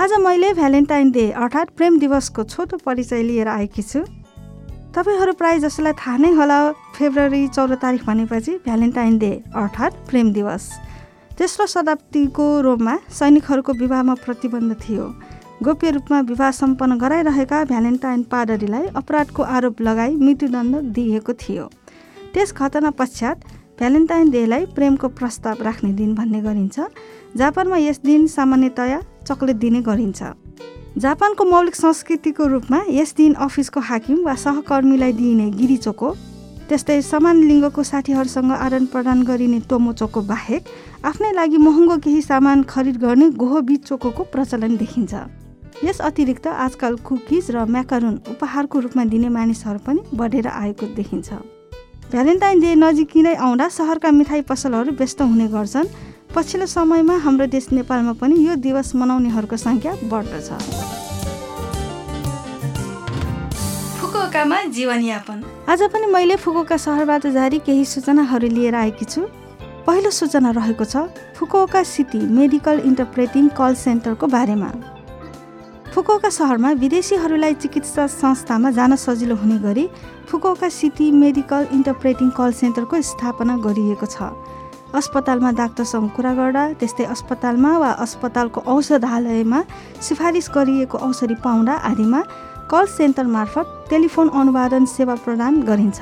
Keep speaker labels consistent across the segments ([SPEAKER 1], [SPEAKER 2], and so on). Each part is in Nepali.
[SPEAKER 1] आज मैले भ्यालेन्टाइन डे अर्थात् प्रेम दिवसको छोटो परिचय लिएर आएकी छु। तपाईँहरू प्रायः जसोलाई थाहा नै होला फेब्रुअरी चौध तारिक भनेपछि भ्यालेन्टाइन डे अर्थात् प्रेम दिवस। तेस्रो शताब्दीको रोममा सैनिकहरूको विवाहमा प्रतिबन्ध थियो। गोप्य रूपमा विवाह सम्पन्न गराइरहेका भ्यालेन्टाइन पादरीलाई अपराधको आरोप लगाई मृत्युदण्ड दिइएको थियो। त्यस घटना पश्चात भ्यालेन्टाइन डेलाई प्रेमको प्रस्ताव राख्ने दिन भन्ने गरिन्छ। जापानमा यस दिन सामान्यतया चक्लेट दिने गरिन्छ। जापानको मौलिक संस्कृतिको रूपमा यस दिन अफिसको हाकिम वा सहकर्मीलाई दिइने गिरिचोको त्यस्तै समान लिङ्गको साथीहरूसँग आदान प्रदान गरिने टोमोचोको बाहेक आफ्नै लागि महँगो केही सामान खरिद गर्ने गोहबी चोकोको प्रचलन देखिन्छ। यस अतिरिक्त आजकल कुकिज र म्याकारुन उपहारको रूपमा दिने मानिसहरू पनि बढेर आएको देखिन्छ। भ्यालेन्टाइन डे नजिकै आउँदा सहरका मिठाई पसलहरू व्यस्त हुने गर्छन्। पछिल्लो समयमा हाम्रो देश नेपालमा पनि यो दिवस मनाउनेहरूको सङ्ख्या बढ्दछ। फुकुओकामा जीवनयापन। आज पनि मैले फुकुओका सहरबाट जारी केही सूचनाहरू लिएर आएकी छु। पहिलो सूचना रहेको छ Fukuoka city medical interpreting call सेन्टरको बारेमा। फुकुओका सहरमा विदेशीहरूलाई चिकित्सा संस्थामा जान सजिलो हुने गरी Fukuoka city medical interpreting call सेन्टरको स्थापना गरिएको छ। अस्पतालमा डाक्टरसँग कुरा गर्दा त्यस्तै अस्पतालमा वा अस्पतालको औषधालयमा सिफारिस गरिएको औषधि पाउँदा आदिमा कल सेन्टर मार्फत टेलिफोन अनुवादन सेवा प्रदान गरिन्छ।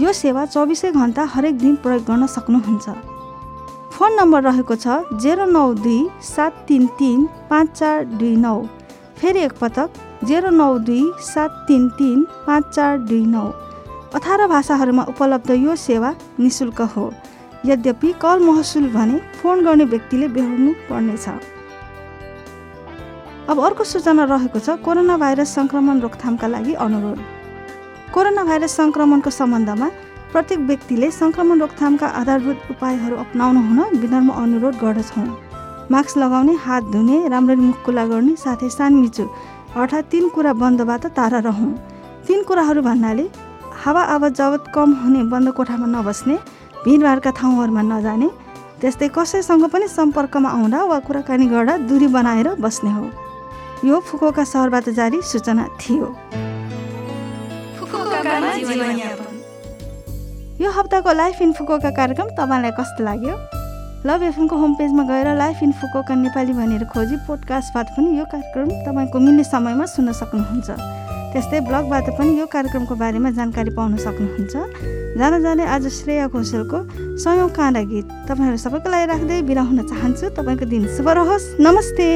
[SPEAKER 1] यो सेवा चौबिसै घन्टा हरेक दिन प्रयोग गर्न सक्नुहुन्छ। फोन नम्बर रहेको छ जेरो नौ दुई सात तिन तिन पाँच चार दुई नौ। फेरि एकपटक जेरो नौ दुई सात तिन तिन पाँच चार दुई नौ अठार भाषाहरूमा उपलब्ध यो सेवा निशुल्क हो। यद्यपि कल महसुल भने फोन गर्ने व्यक्तिले बेहोर्नु पर्नेछ। अब अर्को सूचना रहेको छ कोरोना भाइरस सङ्क्रमण रोकथामका लागि अनुरोध। कोरोना भाइरस सङ्क्रमणको सम्बन्धमा प्रत्येक व्यक्तिले सङ्क्रमण रोकथामका आधारभूत उपायहरू अप्नाउनु हुन विनम्र अनुरोध गर्दछौँ। मास्क लगाउने हात धुने राम्ररी मुख खुला गर्ने साथै सानमिचु अर्थात् तिन कुरा बन्दबाट टाढा रहौँ। तिन कुराहरू भन्नाले हावा आवत जावत कम हुने बन्द कोठामा नबस्ने भिडभाडका ठाउँहरूमा नजाने त्यस्तै कसैसँग पनि सम्पर्कमा आउँदा वा कुराकानी गर्दा दूरी बनाएर बस्ने हो। यो फुकोका सहरबाट जारी सूचना थियो। यो हप्ताको लाइफ इन फुकोका कार्यक्रम तपाईँलाई कस्तो लाग्यो? लभ एफएमको होम पेजमा गएर लाइफ इन फुकोका नेपाली भनेर खोजी पोडकास्टबाट पनि यो कार्यक्रम तपाईँको मिल्ने समयमा सुन्न सक्नुहुन्छ। त्यस्तै ब्लगबाट पनि यो कार्यक्रमको बारेमा जानकारी पाउन सक्नुहुन्छ। जान जाने आज श्रेया घोषलको सयौँ काँडा गीत। तपाईँहरू सबैको लागि राख्दै बिदा हुन चाहन्छु। तपाईँको दिन शुभ रहोस्। नमस्ते।